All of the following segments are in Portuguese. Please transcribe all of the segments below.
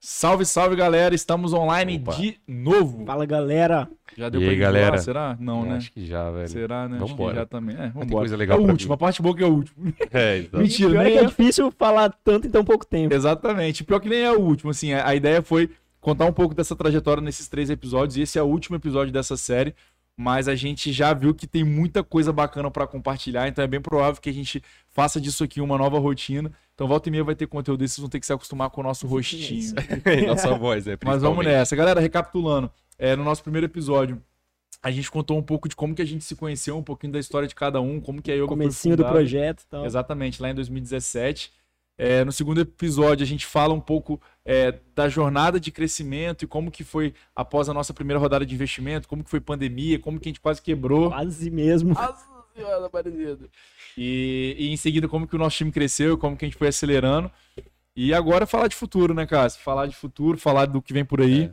Salve, salve, galera. Estamos online Opa. de novo. Fala galera, Já deu E pra aí, galera? Será? Não, né? Acho que já, velho. Será, né? Acho que Vambora. já também. É, Tem vambora. coisa legal é o último, a parte boa que é o último. É, então. Mentira, pior é nem que é é. difícil falar tanto em tão pouco tempo. Exatamente. Pior que nem é o último, assim. A ideia foi contar um pouco dessa trajetória nesses três episódios. E esse é o último episódio dessa série. Mas a gente já viu que tem muita coisa bacana pra compartilhar. Então é bem provável que a gente faça disso aqui uma nova rotina. Então volta e meia vai ter conteúdo desse. Vocês vão ter que se acostumar com o nosso rostinho. Nossa voz, né? Mas vamos nessa. Galera, recapitulando, é, no nosso primeiro episódio, a gente contou um pouco de como que a gente se conheceu, um pouquinho da história de cada um, como que a Yoga Comecinho foi do projeto e tal. Exatamente, lá em 2017. É, no segundo episódio, a gente fala um pouco é, da jornada de crescimento e como que foi após a nossa primeira rodada de investimento, como que foi pandemia, como que a gente quase quebrou. Quase mesmo. Senhora, Aparecida. E, e em seguida, como que o nosso time cresceu, como que a gente foi acelerando. E agora falar de futuro, né, Cássio? Falar de futuro, falar do que vem por aí. É.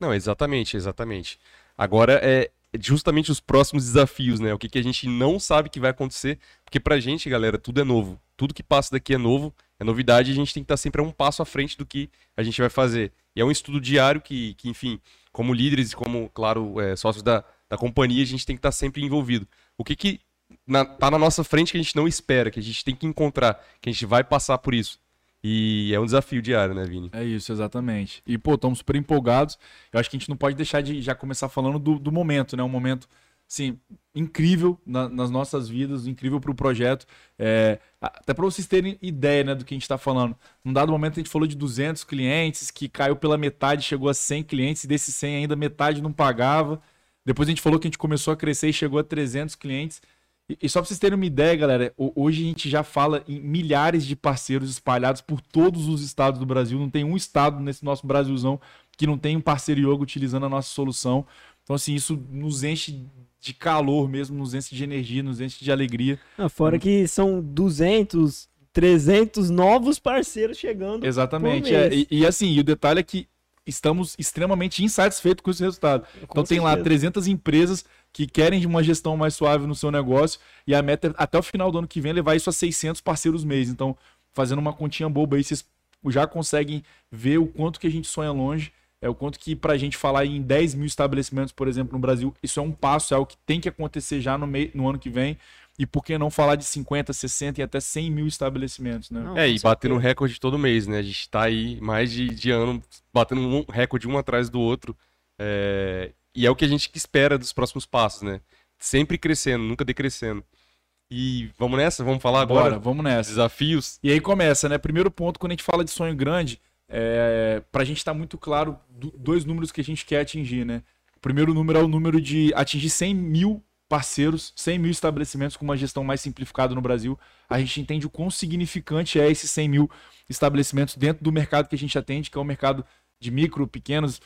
Não, exatamente, exatamente. Agora é justamente os próximos desafios, né? O que, que a gente não sabe que vai acontecer, porque pra gente, galera, tudo é novo. Tudo que passa daqui é novo, é novidade, a gente tem que estar sempre a um passo à frente do que a gente vai fazer. E é um estudo diário que, que enfim, como líderes e como, claro, é, sócios da, da companhia, a gente tem que estar sempre envolvido. O que que na, tá na nossa frente que a gente não espera, que a gente tem que encontrar, que a gente vai passar por isso. E é um desafio diário, né, Vini? É isso, exatamente. E, pô, estamos super empolgados. Eu acho que a gente não pode deixar de já começar falando do, do momento, né? Um momento, assim, incrível na- nas nossas vidas, incrível para o projeto. É, até para vocês terem ideia, né, do que a gente está falando. Num dado momento a gente falou de 200 clientes, que caiu pela metade, chegou a 100 clientes, e desses 100 ainda metade não pagava. Depois a gente falou que a gente começou a crescer e chegou a 300 clientes. E, e só pra vocês terem uma ideia, galera, ho- hoje a gente já fala em milhares de parceiros espalhados por todos os estados do Brasil. Não tem um estado nesse nosso Brasilzão que não tem um parceiro yoga utilizando a nossa solução. Então, assim, isso nos enche de calor mesmo, nos enche de energia, nos enche de alegria. Ah, fora que são 200, 300 novos parceiros chegando. Exatamente. É. e, e, assim, e o detalhe é que estamos extremamente insatisfeitos com esse resultado. Com Então tem lá certeza. 300 empresas que querem uma gestão mais suave no seu negócio e a meta é, até o final do ano que vem levar isso a 600 parceiros mês. Então, fazendo uma continha boba aí, vocês já conseguem ver o quanto que a gente sonha longe. É o quanto que pra gente falar em 10 mil estabelecimentos, por exemplo, no Brasil, isso é um passo, é o que tem que acontecer já no, mei- no ano que vem. E por que não falar de 50, 60 e até 100 mil estabelecimentos, né? Não, É, e batendo recorde todo mês, né? A gente tá aí mais de, de ano batendo um recorde um atrás do outro. É, E é o que a gente espera dos próximos passos, né? Sempre crescendo, nunca decrescendo. E vamos nessa? Vamos falar Agora, agora? vamos nessa. Desafios? E aí começa, né? Primeiro ponto, quando a gente fala de sonho grande, é, pra gente estar muito claro do- dois números que a gente quer atingir, né? O primeiro número é o número de atingir 100 mil parceiros, 100 mil estabelecimentos com uma gestão mais simplificada no Brasil. A gente entende o quão significante é esses 100 mil estabelecimentos dentro do mercado que a gente atende, que é o mercado de micro, pequenos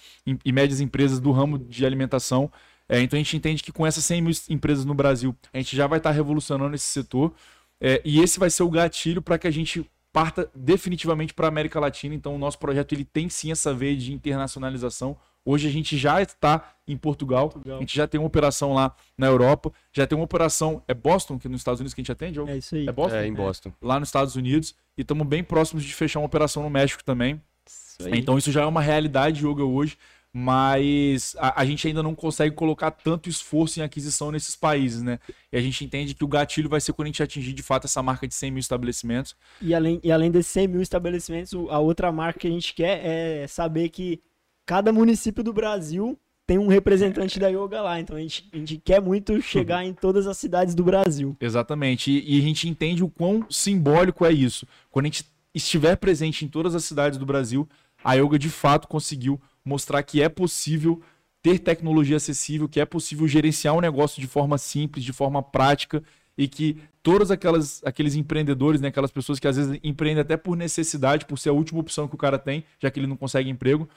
e médias empresas do ramo de alimentação. É, então a gente entende que com essas 100 mil empresas no Brasil, a gente já vai estar revolucionando esse setor. É, e esse vai ser o gatilho para que a gente parta definitivamente para a América Latina. Então, o nosso projeto ele tem sim essa veia de internacionalização. Hoje a gente já está em Portugal, Portugal. a gente já tem uma operação lá na Europa, já tem uma operação, é Boston, que é nos Estados Unidos que a gente atende? É isso aí. É Boston? É, em Boston. Lá nos Estados Unidos. E estamos bem próximos de fechar uma operação no México também. Isso aí. Então isso já é uma realidade yoga hoje, mas a, a gente ainda não consegue colocar tanto esforço em aquisição nesses países, né? E a gente entende que o gatilho vai ser quando a gente atingir de fato essa marca de 100 mil estabelecimentos. E além, e além desses 100 mil estabelecimentos, a outra marca que a gente quer é saber que cada município do Brasil tem um representante da yoga lá. Então a gente, a gente quer muito chegar em todas as cidades do Brasil. Exatamente. E, e a gente entende o quão simbólico é isso. Quando a gente estiver presente em todas as cidades do Brasil, a yoga de fato conseguiu mostrar que é possível ter tecnologia acessível, que é possível gerenciar um negócio de forma simples, de forma prática e que todas aquelas aqueles empreendedores, né, aquelas pessoas que às vezes empreendem até por necessidade, por ser a última opção que o cara tem, já que ele não consegue emprego,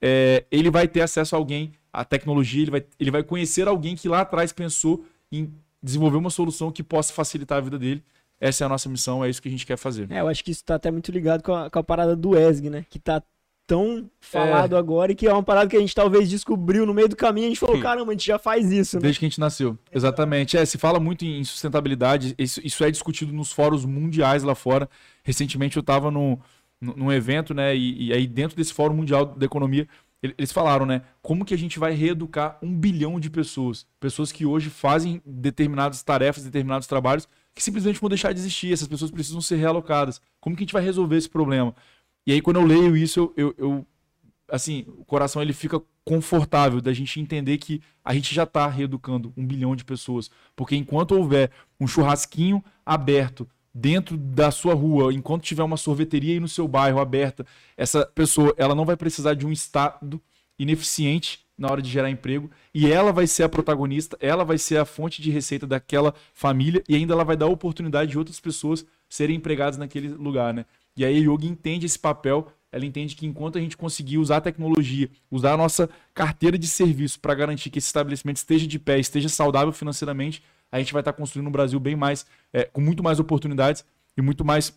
é, ele vai ter acesso a alguém, a tecnologia, ele vai, ele vai conhecer alguém que lá atrás pensou em desenvolver uma solução que possa facilitar a vida dele. Essa é a nossa missão, é isso que a gente quer fazer. É, eu acho que isso tá até muito ligado com a, com a parada do ESG, né? Que tá tão falado agora e que é uma parada que a gente talvez descobriu no meio do caminho. A gente falou, caramba, a gente já faz isso, né? Desde que a gente nasceu. Exatamente. É, se fala muito em sustentabilidade, isso, isso é discutido nos fóruns mundiais lá fora. Recentemente eu estava no, num num evento, né? E, e aí dentro desse Fórum Mundial da Economia, ele- eles falaram, né? Como que a gente vai reeducar um bilhão de pessoas? Pessoas que hoje fazem determinadas tarefas, determinados trabalhos, que simplesmente vão deixar de existir. Essas pessoas precisam ser realocadas. Como que a gente vai resolver esse problema? E aí, quando eu leio isso, eu, eu, assim, o coração ele fica confortável da gente entender que a gente já está reeducando um bilhão de pessoas. Porque enquanto houver um churrasquinho aberto dentro da sua rua, enquanto tiver uma sorveteria aí no seu bairro aberta, essa pessoa ela não vai precisar de um Estado ineficiente na hora de gerar emprego e ela vai ser a protagonista, ela vai ser a fonte de receita daquela família e ainda ela vai dar oportunidade de outras pessoas serem empregadas naquele lugar, né? E aí a Yoga entende esse papel, ela entende que enquanto a gente conseguir usar a tecnologia, usar a nossa carteira de serviço para garantir que esse estabelecimento esteja de pé, esteja saudável financeiramente, a gente vai estar construindo um Brasil bem mais, é, com muito mais oportunidades e muito mais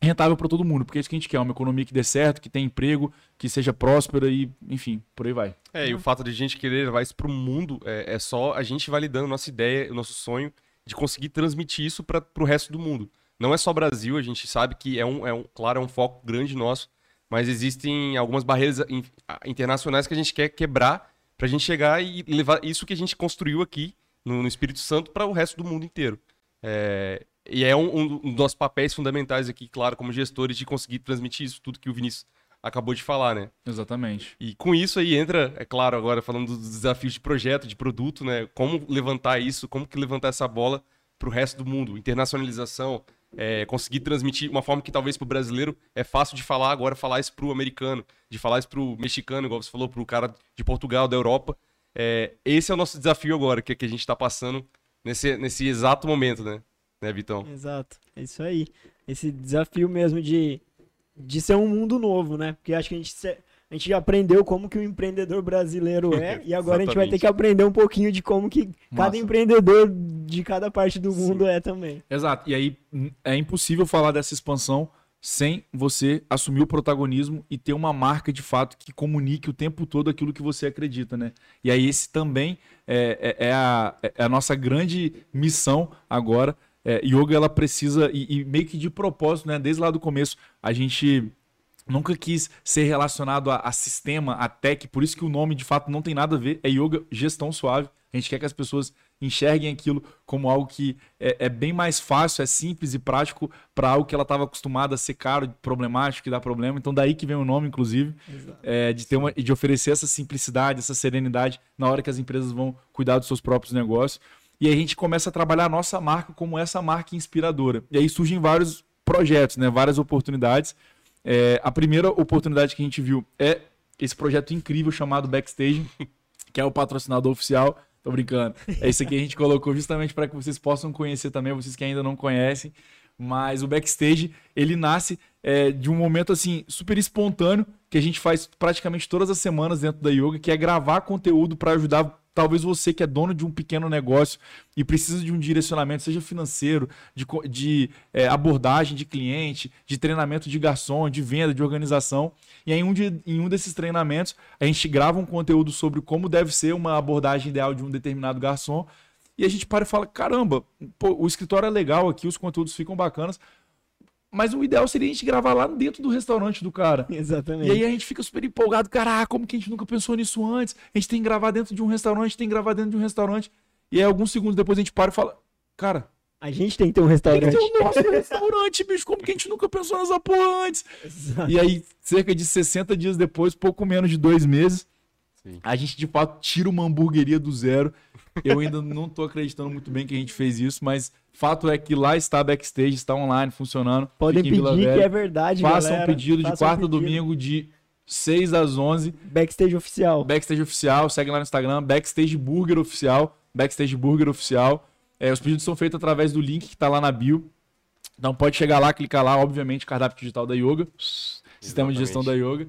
rentável para todo mundo, porque é isso que a gente quer, uma economia que dê certo, que tenha emprego, que seja próspera e, enfim, por aí vai. É, e o fato de a gente querer levar isso pro mundo é, é só a gente validando nossa ideia, o nosso sonho de conseguir transmitir isso para pro resto do mundo. Não é só Brasil, a gente sabe que é um, é um claro, é um foco grande nosso, mas existem algumas barreiras in- a- internacionais que a gente quer quebrar pra gente chegar e levar isso que a gente construiu aqui no, no Espírito Santo para o resto do mundo inteiro. É, e é um, um dos nossos papéis fundamentais aqui, claro, como gestores, de conseguir transmitir isso tudo que o Vinícius acabou de falar, né? Exatamente. E com isso aí entra, é claro, agora falando dos desafios de projeto, de produto, né? Como levantar isso, como que levantar essa bola para o resto do mundo. Internacionalização, é, conseguir transmitir uma forma que talvez para o brasileiro é fácil de falar, agora falar isso para o americano, de falar isso para o mexicano, igual você falou, para o cara de Portugal, da Europa. É, esse é o nosso desafio agora, que, que a gente está passando nesse, nesse exato momento, né? Né, Vitão? Exato, é isso aí. Esse desafio mesmo de, de ser um mundo novo, né? Porque acho que a gente, a gente já aprendeu como que o empreendedor brasileiro é, e agora a gente vai ter que aprender um pouquinho de como que cada Massa. empreendedor de cada parte do mundo é também. Exato. E aí é impossível falar dessa expansão sem você assumir o protagonismo e ter uma marca de fato que comunique o tempo todo aquilo que você acredita, né? E aí esse também é, é- é a, é a nossa grande missão agora. É, yoga ela precisa e, e meio que de propósito, né? Desde lá do começo a gente nunca quis ser relacionado a, a sistema, a tech, por isso que o nome de fato não tem nada a ver, é yoga gestão suave. A gente quer que as pessoas enxerguem aquilo como algo que é, é bem mais fácil, é simples e prático para algo que ela estava acostumada a ser caro, problemático, que dá problema. Então daí que vem o nome, inclusive, é, de ter uma, e de oferecer essa simplicidade, essa serenidade na hora que as empresas vão cuidar dos seus próprios negócios. E aí a gente começa a trabalhar a nossa marca como essa marca inspiradora. E aí surgem vários projetos, né, várias oportunidades. É, a primeira oportunidade que a gente viu é esse projeto incrível chamado Backstage, que é o patrocinador oficial. Tô brincando. É isso aqui a gente colocou justamente para que vocês possam conhecer também, vocês que ainda não conhecem. Mas o Backstage, ele nasce é, de um momento assim super espontâneo que a gente faz praticamente todas as semanas dentro da yoga, que é gravar conteúdo para ajudar talvez você que é dono de um pequeno negócio e precisa de um direcionamento, seja financeiro, de, de é, abordagem de cliente, de treinamento de garçom, de venda, de organização. E aí, em um, de- em um desses treinamentos, a gente grava um conteúdo sobre como deve ser uma abordagem ideal de um determinado garçom. E a gente para e fala: caramba, pô, o escritório é legal aqui, os conteúdos ficam bacanas. Mas o ideal seria a gente gravar lá dentro do restaurante do cara. Exatamente. E aí a gente fica super empolgado, caraca, como que a gente nunca pensou nisso antes? A gente tem que gravar dentro de um restaurante, tem que gravar dentro de um restaurante. E aí alguns segundos depois a gente para e fala, cara, A gente tem que ter um tem que restaurante. ter o nosso restaurante, bicho, como que a gente nunca pensou nessa porra antes? Exato. E aí, cerca de 60 dias depois, pouco menos de dois meses, Sim. a gente de fato tira uma hamburgueria do zero. Eu ainda não tô acreditando muito bem que a gente fez isso, mas fato é que lá está backstage, está online, funcionando. Podem pedir que é verdade, Façam galera. um pedido de Façam quarta a pedido. domingo de 6 às 11. Backstage oficial. Backstage Oficial, segue lá no Instagram, Backstage Burger Oficial, Backstage Burger Oficial. É, os pedidos são feitos através do link que tá lá na bio. Então pode chegar lá, clicar lá, obviamente, cardápio digital da Yoga, sistema de gestão da Yoga.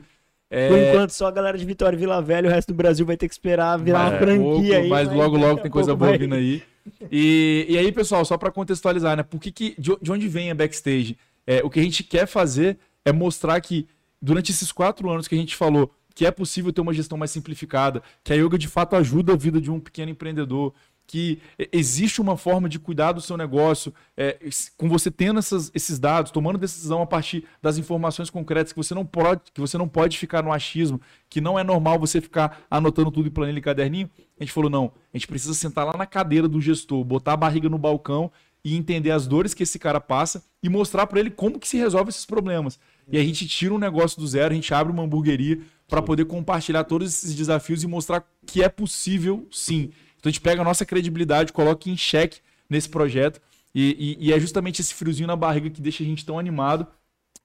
É, Por enquanto, só a galera de Vitória e Vila Velha, o resto do Brasil vai ter que esperar virar uma Mas franquia pouco, aí. Mas logo, daqui logo a tem coisa boa vai- vindo aí. E, e aí, pessoal, só para contextualizar, né? Por que que, de, de onde vem a backstage? É, o que a gente quer fazer é mostrar que durante esses quatro anos que a gente falou que é possível ter uma gestão mais simplificada, que a yoga de fato ajuda a vida de um pequeno empreendedor, que existe uma forma de cuidar do seu negócio, é, com você tendo essas, esses dados, tomando decisão a partir das informações concretas, que você não pode, que você não pode ficar no achismo, que não é normal você ficar anotando tudo em planilha e caderninho. A gente falou, não, a gente precisa sentar lá na cadeira do gestor, botar a barriga no balcão e entender as dores que esse cara passa e mostrar para ele como que se resolve esses problemas. E a gente tira um negócio do zero, a gente abre uma hamburgueria para poder compartilhar todos esses desafios e mostrar que é possível sim. Então a gente pega a nossa credibilidade, coloca em xeque nesse projeto. E, e, e, é justamente esse friozinho na barriga que deixa a gente tão animado.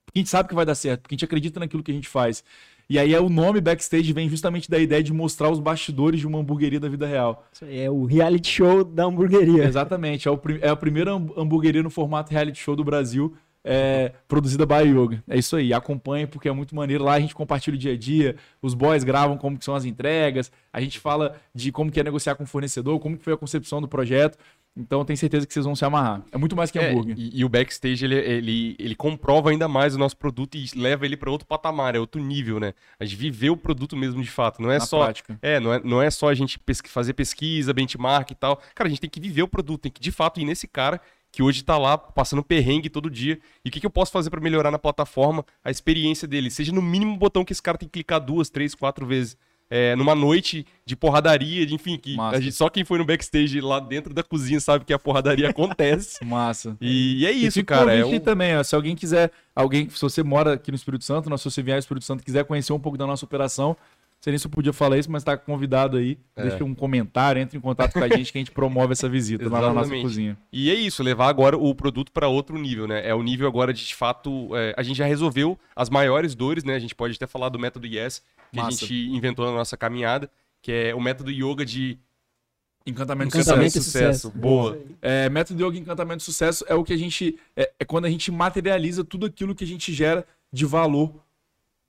Porque a gente sabe que vai dar certo, porque a gente acredita naquilo que a gente faz. E aí é o nome backstage vem justamente da ideia de mostrar os bastidores de uma hamburgueria da vida real. Isso aí é o reality show da hamburgueria. Exatamente, é, o, é a primeira hamburgueria no formato reality show do Brasil é, produzida by Yoga. É isso aí, acompanhe porque é muito maneiro. Lá a gente compartilha o dia a dia, os boys gravam como que são as entregas, a gente fala de como que é negociar com o fornecedor, como que foi a concepção do projeto. Então tenho certeza que vocês vão se amarrar. É muito mais que hambúrguer. É, e, e, o backstage ele, ele, ele comprova ainda mais o nosso produto e leva ele para outro patamar, é outro nível, né? A gente viver o produto mesmo de fato. Não é Na só. Prática. É, não é, não é só a gente pesqu fazer pesquisa, benchmark e tal. Cara, a gente tem que viver o produto, tem que de fato ir nesse cara que hoje está lá passando perrengue todo dia. E o que, que eu posso fazer para melhorar na plataforma a experiência dele? Seja no mínimo um botão que esse cara tem que clicar duas, três, quatro vezes. É, numa noite de porradaria, de, enfim, que gente, só quem foi no backstage lá dentro da cozinha sabe que a porradaria acontece. Massa. E, e é isso, e cara. É um... também, ó, se alguém quiser, alguém, se você mora aqui no Espírito Santo, se você vier ao Espírito Santo quiser conhecer um pouco da nossa operação, sei nem se eu podia falar isso, mas está convidado aí. É. Deixa um comentário, entre em contato com a gente que a gente promove essa visita lá na nossa cozinha. E é isso, levar agora o produto para outro nível, né? É o nível agora de, de fato, é, a gente já resolveu as maiores dores, né? A gente pode até falar do método Yes, que Massa. a gente inventou na nossa caminhada, que é o método yoga de Encantamento, Encantamento sucesso. sucesso. Boa. É, método Yoga Encantamento de Sucesso é o que a gente. É, é, quando a gente materializa tudo aquilo que a gente gera de valor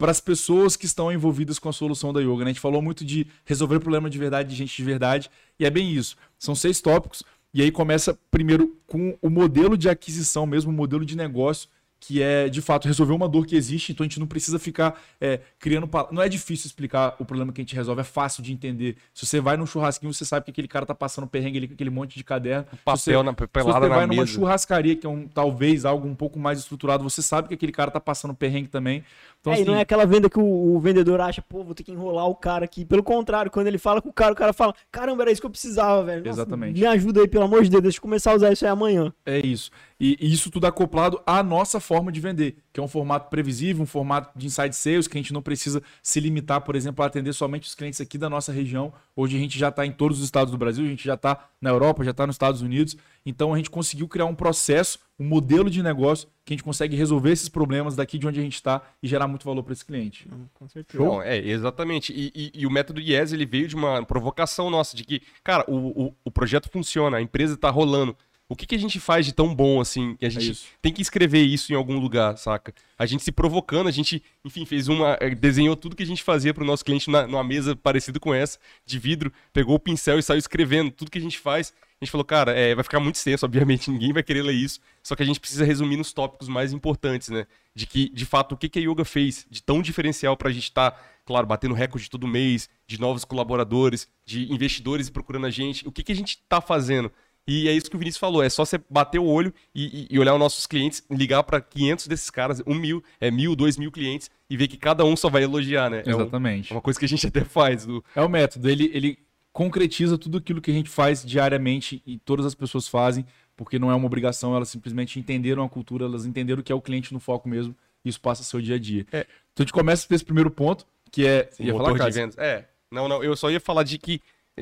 para as pessoas que estão envolvidas com a solução da yoga. Né? A gente falou muito de resolver problema de verdade, de gente de verdade, e é bem isso. São seis tópicos, e aí começa primeiro com o modelo de aquisição mesmo, o modelo de negócio que é de fato resolver uma dor que existe, então a gente não precisa ficar é, criando. Não é difícil explicar o problema que a gente resolve, é fácil de entender. Se você vai num churrasquinho, você sabe que aquele cara tá passando perrengue ali com aquele monte de caderno. O papel você, na pelada se você vai numa mesa. churrascaria, que é um, talvez algo um pouco mais estruturado, você sabe que aquele cara tá passando perrengue também. Então, é, assim, e não é aquela venda que o, o, vendedor acha, pô, vou ter que enrolar o cara aqui. Pelo contrário, quando ele fala com o cara, o cara fala, caramba, era isso que eu precisava, velho. Nossa, Exatamente. Me ajuda aí, pelo amor de Deus, deixa eu começar a usar isso aí amanhã. É isso. E, e isso tudo acoplado à nossa forma de vender, que é um formato previsível, um formato de inside sales, que a gente não precisa se limitar, por exemplo, a atender somente os clientes aqui da nossa região. Hoje a gente já está em todos os estados do Brasil, a gente já está na Europa, já está nos Estados Unidos. Então a gente conseguiu criar um processo, um modelo de negócio que a gente consegue resolver esses problemas daqui de onde a gente está e gerar muito valor para esse cliente. Com certeza. Show? Não, é, exatamente. E, e, e, o método IES ele veio de uma provocação nossa, de que, cara, o, o, o projeto funciona, a empresa está rolando. O que, que a gente faz de tão bom assim? Que a gente é tem que escrever isso em algum lugar, saca? A gente se provocando, a gente, enfim, fez uma. Eh, desenhou tudo que a gente fazia para o nosso cliente na, numa mesa parecida com essa, de vidro, pegou o pincel e saiu escrevendo tudo que a gente faz. A gente falou, cara, é, vai ficar muito extenso, obviamente, ninguém vai querer ler isso. Só que a gente precisa resumir nos tópicos mais importantes, né? De que, de fato, o que, que a Yoga fez de tão diferencial para a gente estar, tá, claro, batendo recorde todo mês, de novos colaboradores, de investidores procurando a gente. O que, que a gente está fazendo? E é isso que o Vinícius falou, é só você bater o olho e, e olhar os nossos clientes, ligar para 500 desses caras, um mil, é mil, dois mil clientes, e ver que cada um só vai elogiar, né? Exatamente. É, um, é uma coisa que a gente até faz. Do... É o método, ele, ele concretiza tudo aquilo que a gente faz diariamente e todas as pessoas fazem, porque não é uma obrigação, elas simplesmente entenderam a cultura, elas entenderam o que é o cliente no foco mesmo, e isso passa o dia a dia. É. Então a gente começa por esse primeiro ponto, que é... Você ia falar, de vendas. É, não, não, eu só ia falar de que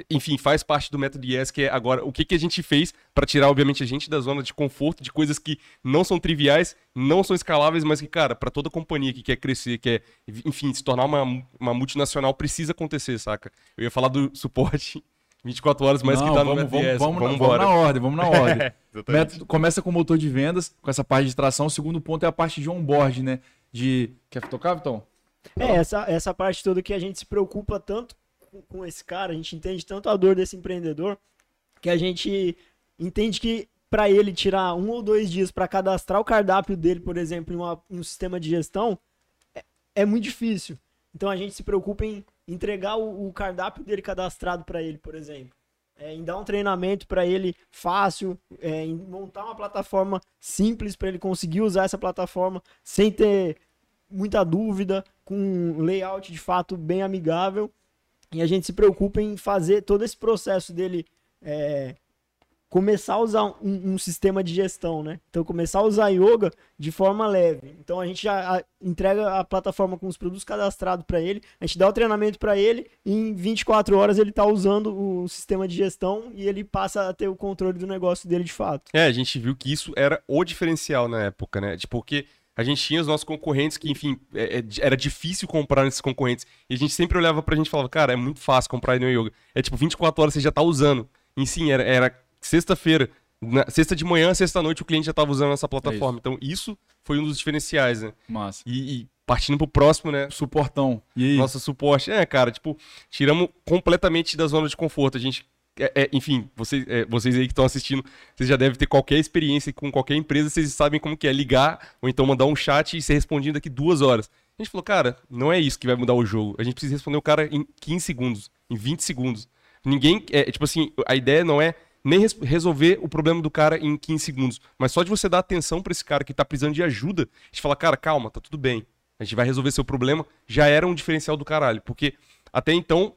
enfim, faz parte do método Yes, que é agora o que, que a gente fez para tirar, obviamente, a gente da zona de conforto, de coisas que não são triviais, não são escaláveis, mas que, cara, para toda companhia que quer crescer, quer, enfim, se tornar uma, uma multinacional, precisa acontecer, saca? Eu ia falar do suporte 24 horas, mas não, que tá vamos, no vamos, yes, vamos, vamos, vamos, na ordem, vamos na ordem. método, começa com o motor de vendas, com essa parte de tração. O segundo ponto é a parte de onboard, né? De. Quer tocar, Vitão? É, essa, essa parte toda que a gente se preocupa tanto com, com esse cara, a gente entende tanto a dor desse empreendedor, que a gente entende que para ele tirar um ou dois dias para cadastrar o cardápio dele, por exemplo, em, uma, em um sistema de gestão, é, é, muito difícil. Então a gente se preocupa em entregar o, o cardápio dele cadastrado para ele, por exemplo. é, em dar um treinamento para ele fácil, é, em montar uma plataforma simples para ele conseguir usar essa plataforma sem ter muita dúvida, com um layout de fato bem amigável. E a gente se preocupa em fazer todo esse processo dele é, começar a usar um, um, sistema de gestão, né? Então, começar a usar yoga de forma leve. Então, a gente já entrega a plataforma com os produtos cadastrados para ele, a gente dá o treinamento para ele, e em 24 horas ele está usando o sistema de gestão e ele passa a ter o controle do negócio dele de fato. É, a gente viu que isso era o diferencial na época, né? Porque a gente tinha os nossos concorrentes que, enfim, é, é, era difícil comprar nesses concorrentes. E a gente sempre olhava pra gente e falava, cara, é muito fácil comprar no Yoga. É tipo, 24 horas você já tá usando. E sim, era, era sexta-feira, sexta de manhã, sexta-noite, o cliente já estava usando essa plataforma. É então, isso foi um dos diferenciais, né? Massa. E, e partindo pro próximo, né? Suportão. E aí? Nosso suporte. É, cara, tipo, tiramos completamente da zona de conforto. A gente. É, é, enfim, vocês, é, vocês aí que estão assistindo, vocês já devem ter qualquer experiência com qualquer empresa, vocês sabem como que é ligar ou então mandar um chat e ser respondido daqui duas horas. A gente falou, cara, não é isso que vai mudar o jogo. A gente precisa responder o cara em 15 segundos, em 20 segundos. Ninguém. É, tipo assim, a ideia não é nem res resolver o problema do cara em 15 segundos. Mas só de você dar atenção para esse cara que tá precisando de ajuda, a gente fala, cara, calma, tá tudo bem. A gente vai resolver seu problema, já era um diferencial do caralho. Porque até então,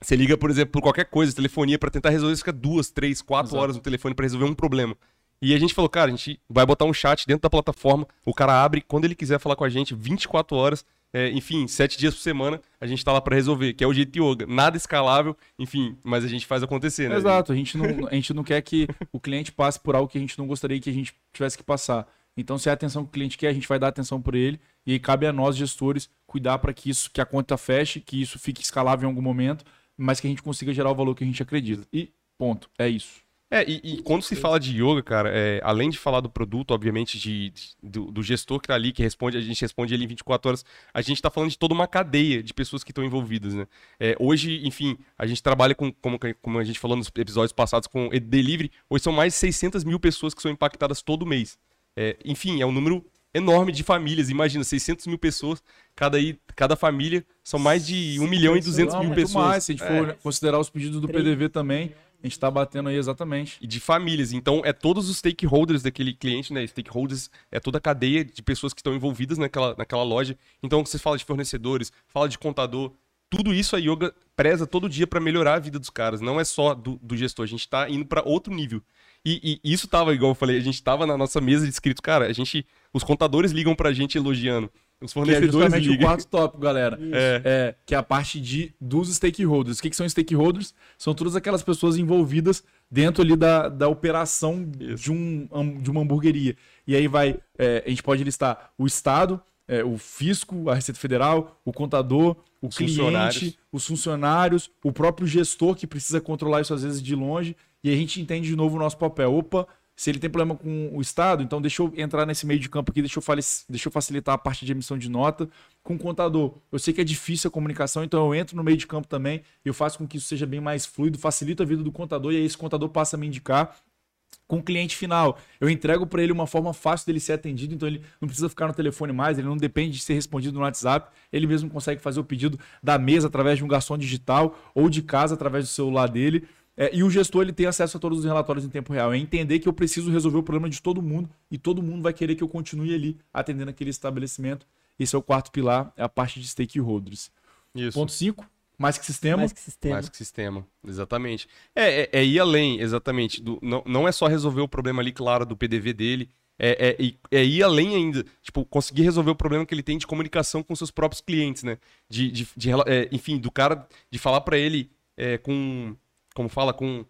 você liga, por exemplo, por qualquer coisa, telefonia, para tentar resolver, você fica duas, três, quatro Exato. horas no telefone para resolver um problema. E a gente falou, cara, a gente vai botar um chat dentro da plataforma, o cara abre quando ele quiser falar com a gente, 24 horas, é, enfim, sete dias por semana, a gente está lá para resolver, que é o jeito yoga. Nada escalável, enfim, mas a gente faz acontecer, né? Exato, a gente não, a gente não quer que o cliente passe por algo que a gente não gostaria que a gente tivesse que passar. Então, se é a atenção que o cliente quer, a gente vai dar atenção por ele. E aí cabe a nós, gestores, cuidar para que isso, que a conta feche, que isso fique escalável em algum momento, mas que a gente consiga gerar o valor que a gente acredita. E ponto, é isso. É, e, e, quando se fala de yoga, cara, é, além de falar do produto, obviamente, de, de do, do, gestor que tá ali, que responde, a gente responde ele em 24 horas, a gente está falando de toda uma cadeia de pessoas que estão envolvidas, né? É, hoje, enfim, a gente trabalha com, como, como a gente falou nos episódios passados, com delivery, hoje são mais de 600 mil pessoas que são impactadas todo mês. É, enfim, é um número enorme de famílias. Imagina, 600 mil pessoas, cada, aí, cada família são mais de 1 milhão e 200 mil pessoas. Mais, se a gente for é. considerar os pedidos do PDV também. A gente está batendo aí exatamente. E de famílias. Então, é todos os stakeholders daquele cliente, né? Stakeholders é toda a cadeia de pessoas que estão envolvidas naquela, naquela loja. Então, você fala de fornecedores, fala de contador. Tudo isso a yoga preza todo dia para melhorar a vida dos caras. Não é só do, do gestor. A gente está indo para outro nível. E, e, isso tava, igual eu falei, a gente tava na nossa mesa de inscritos. Cara, a gente. Os contadores ligam pra gente elogiando. Os fornecedores que é justamente ligam. o quarto tópico, galera. É. é. que é a parte de, dos stakeholders. O que, que são stakeholders? São todas aquelas pessoas envolvidas dentro ali da, da operação de, um, de uma hamburgueria. E aí vai, é, a gente pode listar o Estado, é, o fisco, a Receita Federal, o contador, o os cliente, funcionários. os funcionários, o próprio gestor que precisa controlar isso às vezes de longe. E a gente entende de novo o nosso papel. Opa, se ele tem problema com o Estado, então deixa eu entrar nesse meio de campo aqui, deixa eu, deixa eu facilitar a parte de emissão de nota com o contador. Eu sei que é difícil a comunicação, então eu entro no meio de campo também, eu faço com que isso seja bem mais fluido, facilito a vida do contador e aí esse contador passa a me indicar com o cliente final. Eu entrego para ele uma forma fácil dele ser atendido, então ele não precisa ficar no telefone mais, ele não depende de ser respondido no WhatsApp, ele mesmo consegue fazer o pedido da mesa através de um garçom digital ou de casa através do celular dele. É, e o gestor ele tem acesso a todos os relatórios em tempo real. É entender que eu preciso resolver o problema de todo mundo e todo mundo vai querer que eu continue ali atendendo aquele estabelecimento. Esse é o quarto pilar, é a parte de stakeholders. Isso. Ponto 5. Mais que sistema. Mais que sistema. Mais que sistema, exatamente. É, é, é ir além, exatamente. Do, não, não é só resolver o problema ali, claro, do PDV dele. É, é, é, ir além ainda. Tipo, conseguir resolver o problema que ele tem de comunicação com seus próprios clientes, né? De, de, de é, enfim, do cara, de falar para ele é, com como fala, com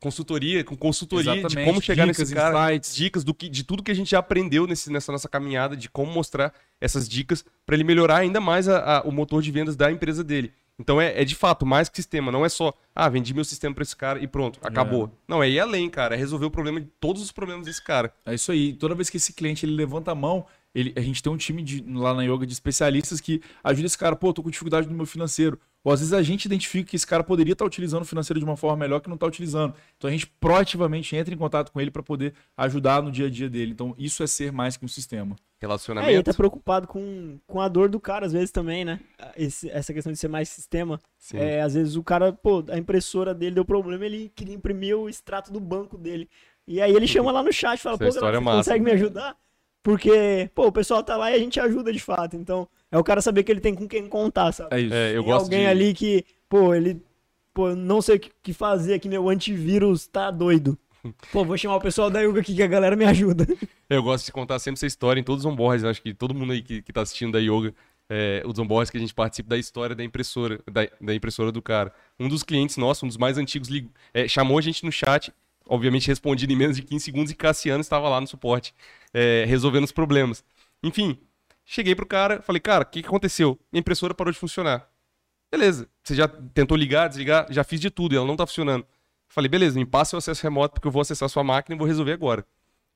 consultoria, com consultoria Exatamente. de como chegar dicas, nesse cara, insights. dicas do que, de tudo que a gente já aprendeu nesse, nessa nossa caminhada, de como mostrar essas dicas para ele melhorar ainda mais a, a, o motor de vendas da empresa dele. Então é, é, de fato mais que sistema, não é só, ah, vendi meu sistema para esse cara e pronto, acabou. É. Não, é ir além, cara, é resolver o problema de todos os problemas desse cara. É isso aí. Toda vez que esse cliente ele levanta a mão, ele, a gente tem um time de, lá na yoga de especialistas que ajuda esse cara, pô, tô com dificuldade no meu financeiro. Ou às vezes a gente identifica que esse cara poderia estar utilizando o financeiro de uma forma melhor que não está utilizando. Então a gente proativamente entra em contato com ele para poder ajudar no dia a dia dele. Então isso é ser mais que um sistema. É, ele relacionamento. tá preocupado com, com a dor do cara, às vezes também, né? Esse- essa questão de ser mais sistema. Sim. É, às vezes o cara, pô, a impressora dele deu problema, ele queria imprimir o extrato do banco dele. E aí ele chama lá no chat e fala, Essa pô, história galera, é você massa. consegue me ajudar? Porque, pô, o pessoal tá lá e a gente ajuda de fato. Então, é o cara saber que ele tem com quem contar, sabe? É isso. É, eu Tem gosto alguém de... ali que, pô, ele, pô, não sei o que- fazer aqui, meu antivírus tá doido. Pô, vou chamar o pessoal da Yuga aqui que a galera me ajuda. Eu gosto de contar sempre essa história em todos os onboards. Acho que todo mundo aí que, que tá assistindo da Yoga, é, os onboards que a gente participa da história da impressora, da, da impressora do cara. Um dos clientes nossos, um dos mais antigos, ligou- é, chamou a gente no chat, obviamente respondido em menos de 15 segundos, e Cassiano estava lá no suporte, é, resolvendo os problemas. Enfim, cheguei pro cara, falei, cara, o que, que aconteceu? Minha impressora parou de funcionar. Beleza, você já tentou ligar, desligar? Já fiz de tudo, e ela não tá funcionando. Falei, beleza, me passa o acesso remoto, porque eu vou acessar a sua máquina e vou resolver agora.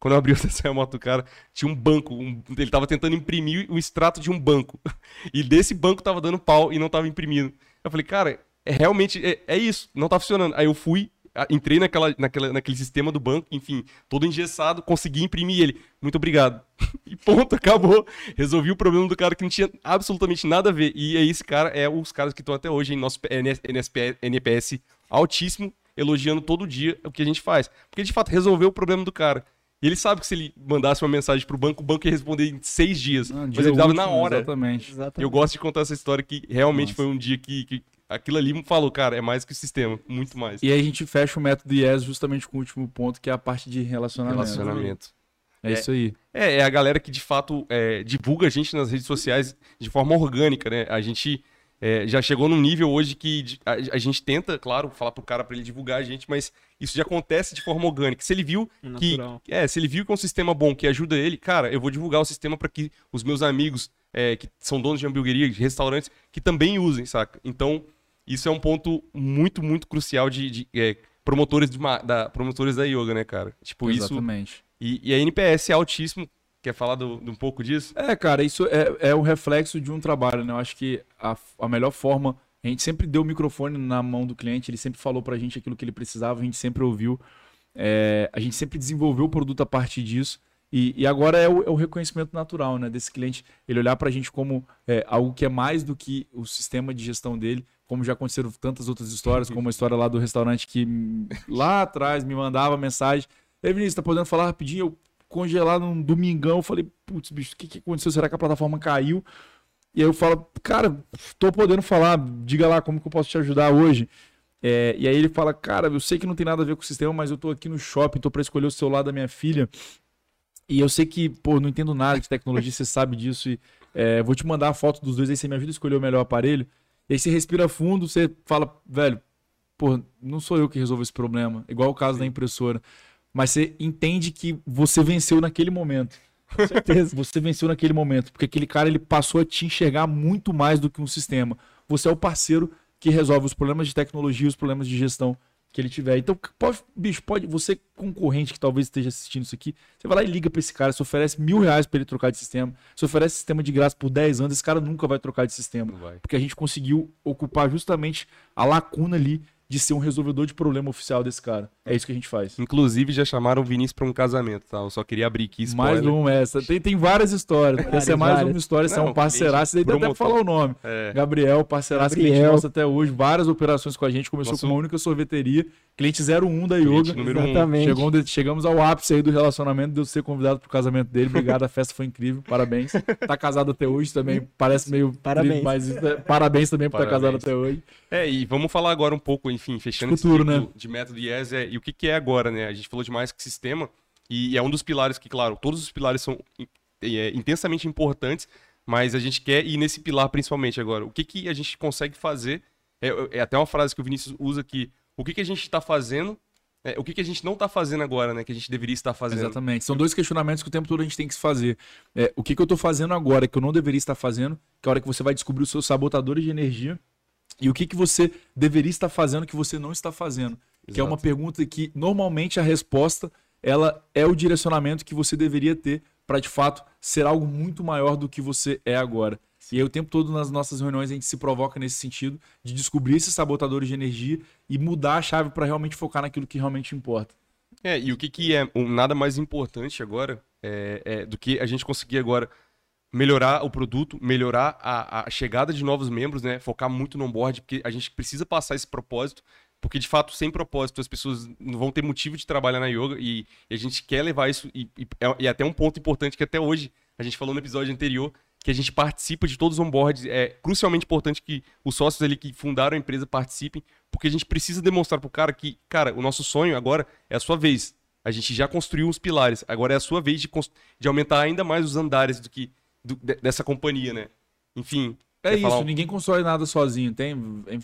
Quando eu abri o acesso remoto do cara, tinha um banco. um- ele tava tentando imprimir o extrato de um banco. E desse banco tava dando pau e não tava imprimindo. Eu falei, cara, é realmente, é, é isso, não tá funcionando. Aí eu fui, entrei naquela, naquela, naquele sistema do banco, enfim, todo engessado, consegui imprimir ele. Muito obrigado. E ponto, acabou. Resolvi o problema do cara que não tinha absolutamente nada a ver. E aí esse cara é os caras que estão até hoje em nosso NS NSP NPS altíssimo, elogiando todo dia o que a gente faz. Porque de fato resolveu o problema do cara. E ele sabe que se ele mandasse uma mensagem pro banco, o banco ia responder em seis dias. Ah, mas ele dava na útil, hora. Exatamente. Exatamente. Eu gosto de contar essa história que realmente Nossa. foi um dia que, que aquilo ali falou, cara, é mais que o sistema, muito mais. E aí a gente fecha o método IES justamente com o último ponto, que é a parte de relacionamento. Relacionamento. É, isso aí. É, é a galera que de fato é, divulga a gente nas redes sociais de forma orgânica, né? A gente é, já chegou num nível hoje que a, a gente tenta, claro, falar pro cara pra ele divulgar a gente, mas isso já acontece de forma orgânica. Se ele viu que Natural. é, se ele viu que é um sistema bom que ajuda ele, cara, eu vou divulgar o sistema para que os meus amigos é, que são donos de hamburgueria, de restaurantes, que também usem, saca? Então, isso é um ponto muito, muito crucial de, de, é, promotores, de ma- da, promotores da yoga, né, cara? Tipo, isso. Exatamente. E, e a NPS é altíssimo. Quer falar do, de um pouco disso? É, cara, isso é, é o reflexo de um trabalho, né? Eu acho que a, a melhor forma. A gente sempre deu o microfone na mão do cliente, ele sempre falou pra gente aquilo que ele precisava, a gente sempre ouviu. É, a gente sempre desenvolveu o produto a partir disso. E, e agora é o, é o reconhecimento natural, né? Desse cliente, ele olhar pra gente como é, algo que é mais do que o sistema de gestão dele, como já aconteceram tantas outras histórias, como a história lá do restaurante que lá atrás me mandava mensagem. Ei, Vinícius, tá podendo falar rapidinho? Eu congelar num domingão, falei, putz, bicho, o que, que aconteceu? Será que a plataforma caiu? E aí eu falo, cara, tô podendo falar, diga lá como que eu posso te ajudar hoje. É, e aí ele fala, cara, eu sei que não tem nada a ver com o sistema, mas eu tô aqui no shopping, tô pra escolher o celular da minha filha. E eu sei que, pô, não entendo nada de tecnologia, você sabe disso. E é, vou te mandar a foto dos dois, aí você me ajuda a escolher o melhor aparelho. E aí você respira fundo, você fala, velho, pô, não sou eu que resolvo esse problema. Igual o caso da impressora. Mas você entende que você venceu naquele momento. Com certeza. Você venceu naquele momento, porque aquele cara ele passou a te enxergar muito mais do que um sistema. Você é o parceiro que resolve os problemas de tecnologia, os problemas de gestão que ele tiver. Então, pode, bicho, pode, você concorrente que talvez esteja assistindo isso aqui, você vai lá e liga pra esse cara, você oferece mil reais pra ele trocar de sistema, você oferece sistema de graça por 10 anos, esse cara nunca vai trocar de sistema. Porque a gente conseguiu ocupar justamente a lacuna ali de ser um resolvedor de problema oficial desse cara. É isso que a gente faz. Inclusive, já chamaram o Vinícius pra um casamento, tá? Eu só queria abrir aqui Mais spoiler. uma essa. Tem, tem várias histórias. Essa é mais várias. uma história, esse é um parceiraço. Daí dá até falar o nome. É. Gabriel, parceiraço que a gente nossa até hoje. Várias operações com a gente. Começou Nosso- com uma única sorveteria. Cliente 01 da Cliente Yoga. número um. Exatamente. Chegou onde- chegamos ao ápice aí do relacionamento, de eu ser convidado pro casamento dele. Obrigado, a festa foi incrível. Parabéns. Tá casado até hoje também. Parece meio. Parabéns. Mas é- parabéns também por estar casado Parabéns. até hoje. É, e vamos falar agora um pouco, enfim, fechando Futuro, esse ciclo né? de método IES é, e o que, que é agora, né? A gente falou demais que sistema, e é um dos pilares que, claro, todos os pilares são é, intensamente importantes, mas a gente quer ir nesse pilar principalmente agora. O que, que a gente consegue fazer? É, é até uma frase que o Vinícius usa que o que, que a gente está fazendo, é, o que, que a gente não está fazendo agora, né? Que a gente deveria estar fazendo. Exatamente. São dois questionamentos que o tempo todo a gente tem que se fazer. É, o que, que eu tô fazendo agora que eu não deveria estar fazendo, que é a hora que você vai descobrir os seus sabotadores de energia, e o que, que você deveria estar fazendo que você não está fazendo. Que é uma Exato. pergunta que normalmente a resposta ela é o direcionamento que você deveria ter para de fato ser algo muito maior do que você é agora. E aí o tempo todo nas nossas reuniões a gente se provoca nesse sentido de descobrir esses sabotadores de energia e mudar a chave para realmente focar naquilo que realmente importa. É, e o que, que é um, nada mais importante agora é, é, do que a gente conseguir agora melhorar o produto, melhorar a, a, chegada de novos membros, né? Focar muito no onboard, porque a gente precisa passar esse propósito, porque de fato, sem propósito, as pessoas não vão ter motivo de trabalhar na yoga e, e a gente quer levar isso, e, e, é, e, até um ponto importante que até hoje, a gente falou no episódio anterior, que a gente participa de todos os onboards. É crucialmente importante que os sócios ali que fundaram a empresa participem, porque a gente precisa demonstrar pro cara que, cara, o nosso sonho agora é a sua vez. A gente já construiu os pilares, agora é a sua vez de, de aumentar ainda mais os andares do que do, dessa companhia, né? Enfim. É isso, um... ninguém constrói nada sozinho. Tem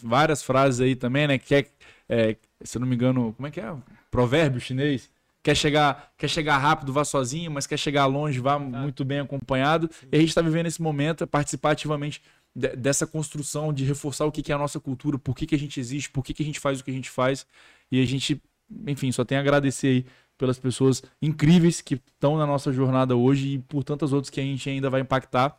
várias frases aí também, né? Que é, é, se eu não me engano, como é que é? Provérbio chinês. Quer chegar, quer chegar rápido, vá sozinho, mas quer chegar longe, vá muito bem acompanhado. Sim. E a gente está vivendo esse momento, é participar ativamente de, dessa construção, de reforçar o que, que é a nossa cultura, por que, que a gente existe, por que, que a gente faz o que a gente faz. E a gente, enfim, só tem a agradecer aí pelas pessoas incríveis que estão na nossa jornada hoje e por tantas outras que a gente ainda vai impactar.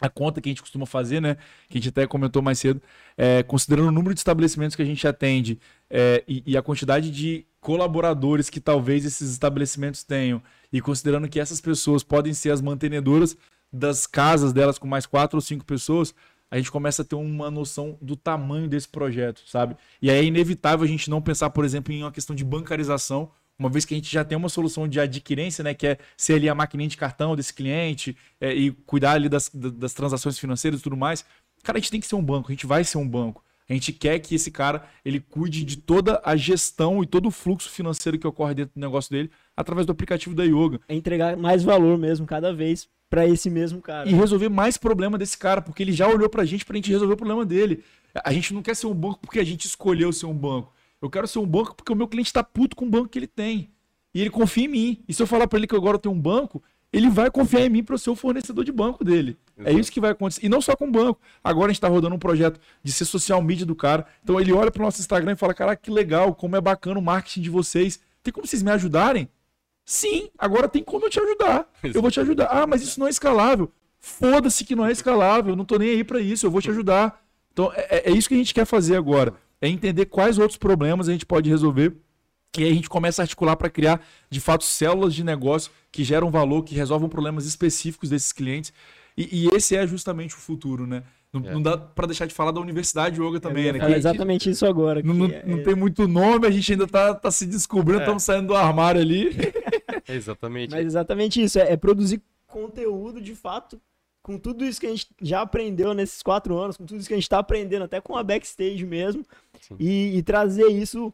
A conta que a gente costuma fazer, né? Que a gente até comentou mais cedo, é, considerando o número de estabelecimentos que a gente atende é, e, e a quantidade de colaboradores que talvez esses estabelecimentos tenham, e considerando que essas pessoas podem ser as mantenedoras das casas delas com mais quatro ou cinco pessoas, a gente começa a ter uma noção do tamanho desse projeto, sabe? E aí é inevitável a gente não pensar, por exemplo, em uma questão de bancarização uma vez que a gente já tem uma solução de adquirência, né, que é ser ali a maquininha de cartão desse cliente é, e cuidar ali das, das transações financeiras e tudo mais, cara, a gente tem que ser um banco, a gente vai ser um banco. A gente quer que esse cara ele cuide de toda a gestão e todo o fluxo financeiro que ocorre dentro do negócio dele através do aplicativo da Yoga. É entregar mais valor mesmo cada vez para esse mesmo cara. E resolver mais problema desse cara, porque ele já olhou pra gente pra gente resolver o problema dele. A gente não quer ser um banco porque a gente escolheu ser um banco. Eu quero ser um banco porque o meu cliente está puto com o banco que ele tem. E ele confia em mim. E se eu falar para ele que agora eu tenho um banco, ele vai confiar em mim para ser o fornecedor de banco dele. Exato. É isso que vai acontecer. E não só com o banco. Agora a gente está rodando um projeto de ser social media do cara. Então ele olha para o nosso Instagram e fala: Caraca, que legal, como é bacana o marketing de vocês. Tem como vocês me ajudarem? Sim, agora tem como eu te ajudar. Eu vou te ajudar. Ah, mas isso não é escalável. Foda-se que não é escalável. Eu não tô nem aí para isso. Eu vou te ajudar. Então é, é isso que a gente quer fazer agora é entender quais outros problemas a gente pode resolver. E aí a gente começa a articular para criar, de fato, células de negócio que geram valor, que resolvam problemas específicos desses clientes. E, e esse é justamente o futuro, né? Não, é. não dá para deixar de falar da Universidade Yoga também, né? É exatamente isso agora. Não, não, é... não, tem muito nome, a gente ainda tá, tá se descobrindo, estamos é. saindo do armário ali. exatamente. Mas exatamente isso, é, é produzir conteúdo de fato com tudo isso que a gente já aprendeu nesses quatro anos, com tudo isso que a gente está aprendendo, até com a backstage mesmo, e, e, trazer isso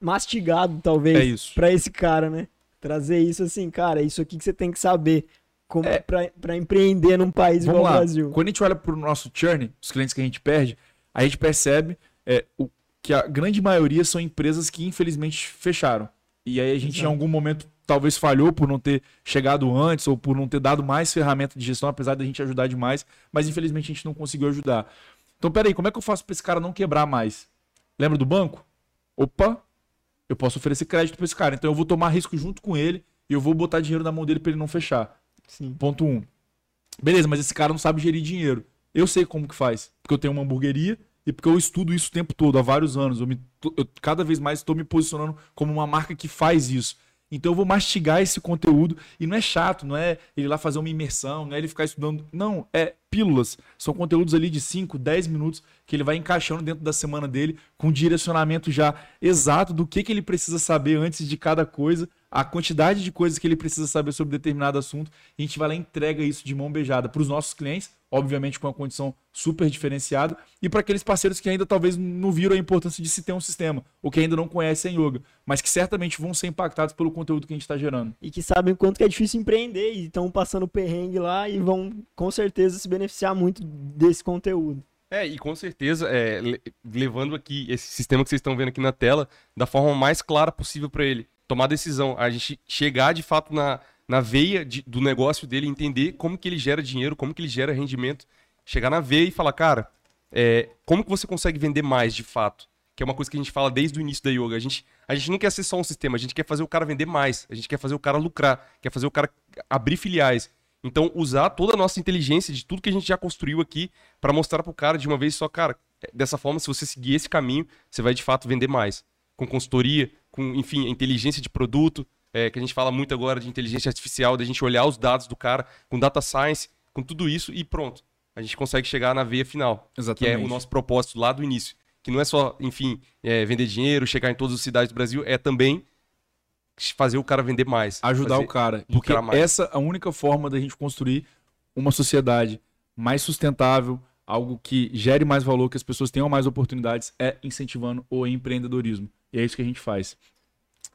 mastigado, talvez, é para esse cara, né? Trazer isso assim, cara, isso aqui que você tem que saber como é, para empreender num país igual lá. o Brasil. Quando a gente olha para o nosso churn, os clientes que a gente perde, a gente percebe é, o, que a grande maioria são empresas que infelizmente fecharam. E aí a gente Exato. em algum momento talvez falhou por não ter chegado antes ou por não ter dado mais ferramenta de gestão, apesar da gente ajudar demais, mas infelizmente a gente não conseguiu ajudar. Então, peraí, como é que eu faço para esse cara não quebrar mais? Lembra do banco? Opa, eu posso oferecer crédito para esse cara, então eu vou tomar risco junto com ele e eu vou botar dinheiro na mão dele para ele não fechar. Sim. Ponto um. Beleza, mas esse cara não sabe gerir dinheiro. Eu sei como que faz, porque eu tenho uma hamburgueria e porque eu estudo isso o tempo todo, há vários anos. Eu, me, eu cada vez mais estou me posicionando como uma marca que faz isso. Então eu vou mastigar esse conteúdo e não é chato, não é ele lá fazer uma imersão, não é ele ficar estudando. Não, é pílulas. São conteúdos ali de 5, 10 minutos que ele vai encaixando dentro da semana dele com direcionamento já exato do que, que ele precisa saber antes de cada coisa a quantidade de coisas que ele precisa saber sobre determinado assunto, e a gente vai lá e entrega isso de mão beijada para os nossos clientes, obviamente com uma condição super diferenciada, e para aqueles parceiros que ainda talvez não viram a importância de se ter um sistema, ou que ainda não conhecem yoga, mas que certamente vão ser impactados pelo conteúdo que a gente está gerando. E que sabem o quanto que é difícil empreender e estão passando perrengue lá e vão com certeza se beneficiar muito desse conteúdo. É, e com certeza, é, levando aqui esse sistema que vocês estão vendo aqui na tela da forma mais clara possível para ele tomar decisão, a gente chegar de fato na, na veia de, do negócio dele, entender como que ele gera dinheiro, como que ele gera rendimento, chegar na veia e falar, cara, é, como que você consegue vender mais de fato? Que é uma coisa que a gente fala desde o início da yoga. A gente, a gente não quer ser só um sistema, a gente quer fazer o cara vender mais, a gente quer fazer o cara lucrar, quer fazer o cara abrir filiais. Então, usar toda a nossa inteligência de tudo que a gente já construiu aqui para mostrar para o cara de uma vez só, cara, dessa forma, se você seguir esse caminho, você vai de fato vender mais. Com consultoria, com, enfim, inteligência de produto, é, que a gente fala muito agora de inteligência artificial, da gente olhar os dados do cara com data science, com tudo isso e pronto. A gente consegue chegar na veia final, Exatamente. que é o nosso propósito lá do início. Que não é só, enfim, é, vender dinheiro, chegar em todas as cidades do Brasil, é também fazer o cara vender mais. ajudar o cara. Porque mais. essa é a única forma da gente construir uma sociedade mais sustentável, algo que gere mais valor, que as pessoas tenham mais oportunidades, é incentivando o empreendedorismo. E é isso que a gente faz.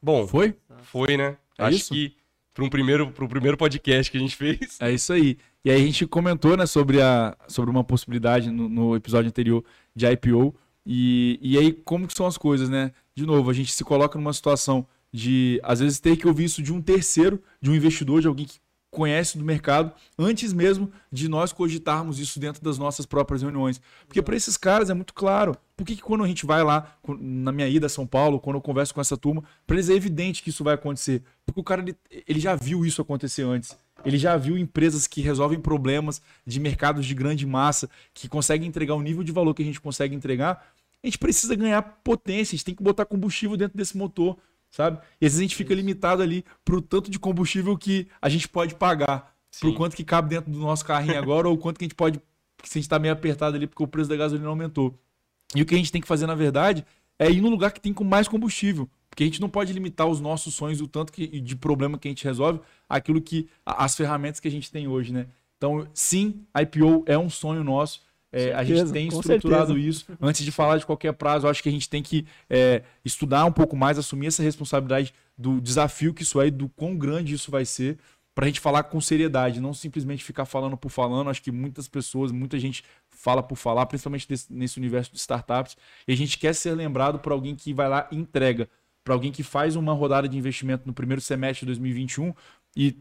Bom, Foi? foi, né? É Acho isso? que para um primeiro, pro primeiro podcast que a gente fez. É isso aí. E aí a gente comentou, né, sobre, a, sobre uma possibilidade no, no episódio anterior de IPO. E, e aí, como que são as coisas, né? De novo, a gente se coloca numa situação de, às vezes, ter que ouvir isso de um terceiro, de um investidor, de alguém que conhece do mercado, antes mesmo de nós cogitarmos isso dentro das nossas próprias reuniões. Porque para esses caras é muito claro. Por que, quando a gente vai lá, na minha ida a São Paulo, quando eu converso com essa turma, para eles é evidente que isso vai acontecer. Porque o cara, ele, ele já viu isso acontecer antes. Ele já viu empresas que resolvem problemas de mercados de grande massa, que conseguem entregar o nível de valor que a gente consegue entregar. A gente precisa ganhar potência, a gente tem que botar combustível dentro desse motor, sabe? E às vezes a gente fica limitado ali pro tanto de combustível que a gente pode pagar, Sim. pro quanto que cabe dentro do nosso carrinho agora, ou o quanto que a gente pode, se a gente tá meio apertado ali porque o preço da gasolina aumentou. E o que a gente tem que fazer, na verdade, é ir no lugar que tem com mais combustível. Porque a gente não pode limitar os nossos sonhos, o tanto que, de problema que a gente resolve, aquilo que. as ferramentas que a gente tem hoje, né? Então, sim, IPO é um sonho nosso. É, a gente tem estruturado isso. Antes de falar de qualquer prazo, eu acho que a gente tem que é, estudar um pouco mais, assumir essa responsabilidade do desafio que isso é e do quão grande isso vai ser, para a gente falar com seriedade, não simplesmente ficar falando por falando. Acho que muitas pessoas, muita gente fala por falar, principalmente desse- nesse universo de startups, e a gente quer ser lembrado por alguém que vai lá e entrega, para alguém que faz uma rodada de investimento no primeiro semestre de 2021 e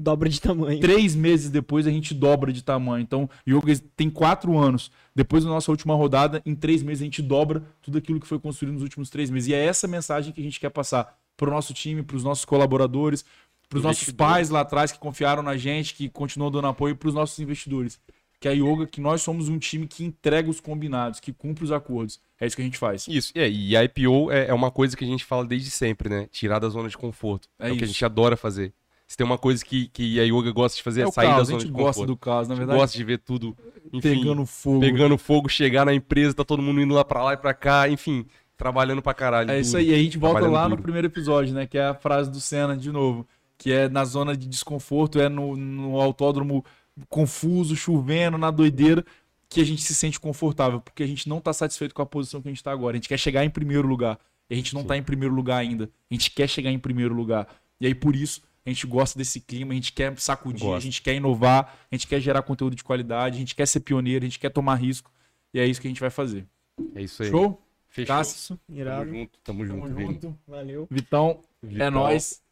Dobra de tamanho. três meses depois a gente dobra de tamanho. Então, Yoga tem quatro anos. Depois da nossa última rodada, em três meses a gente dobra tudo aquilo que foi construído nos últimos três meses. E é essa mensagem que a gente quer passar para o nosso time, para os nossos colaboradores, para os nossos pais lá atrás que confiaram na gente, que continuam dando apoio, para os nossos investidores. Que é a Yoga, que nós somos um time que entrega os combinados, que cumpre os acordos. É isso que a gente faz. Isso, é, e a IPO é, é uma coisa que a gente fala desde sempre, né? Tirar da zona de conforto. É É, o que a gente adora fazer. Se tem uma coisa que, que a yoga gosta de fazer é, É sair da caos, a zona gente de gosta conforto. do caos, na A gente verdade. gosta de ver tudo, enfim, pegando fogo. pegando fogo, chegar na empresa, tá todo mundo indo lá pra lá e pra cá, enfim, trabalhando pra caralho. É isso aí. E a gente volta lá no primeiro episódio, né? Que é a frase do Senna de novo. Que é na zona de desconforto, é no, no autódromo confuso, chovendo, na doideira, que a gente se sente confortável. Porque a gente não tá satisfeito com a posição que a gente tá agora. A gente quer chegar em primeiro lugar. E a gente não Sim. tá em primeiro lugar ainda. A gente quer chegar em primeiro lugar. E aí, por isso, a gente gosta desse clima, a gente quer sacudir, a gente quer inovar, a gente quer gerar conteúdo de qualidade, a gente quer ser pioneiro, a gente quer tomar risco. E é isso que a gente vai fazer. É isso aí. Show? Fechou. Cássio, Tamo Irado. junto, tamo junto. tamo junto. Valeu. Vitão, é Vitão. nóis.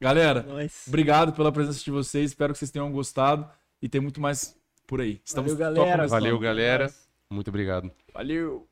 Galera, Nós. obrigado pela presença de vocês. Espero que vocês tenham gostado. E tem muito mais por aí. Estamos Valeu, galera. Valeu, galera. Muito obrigado. Valeu.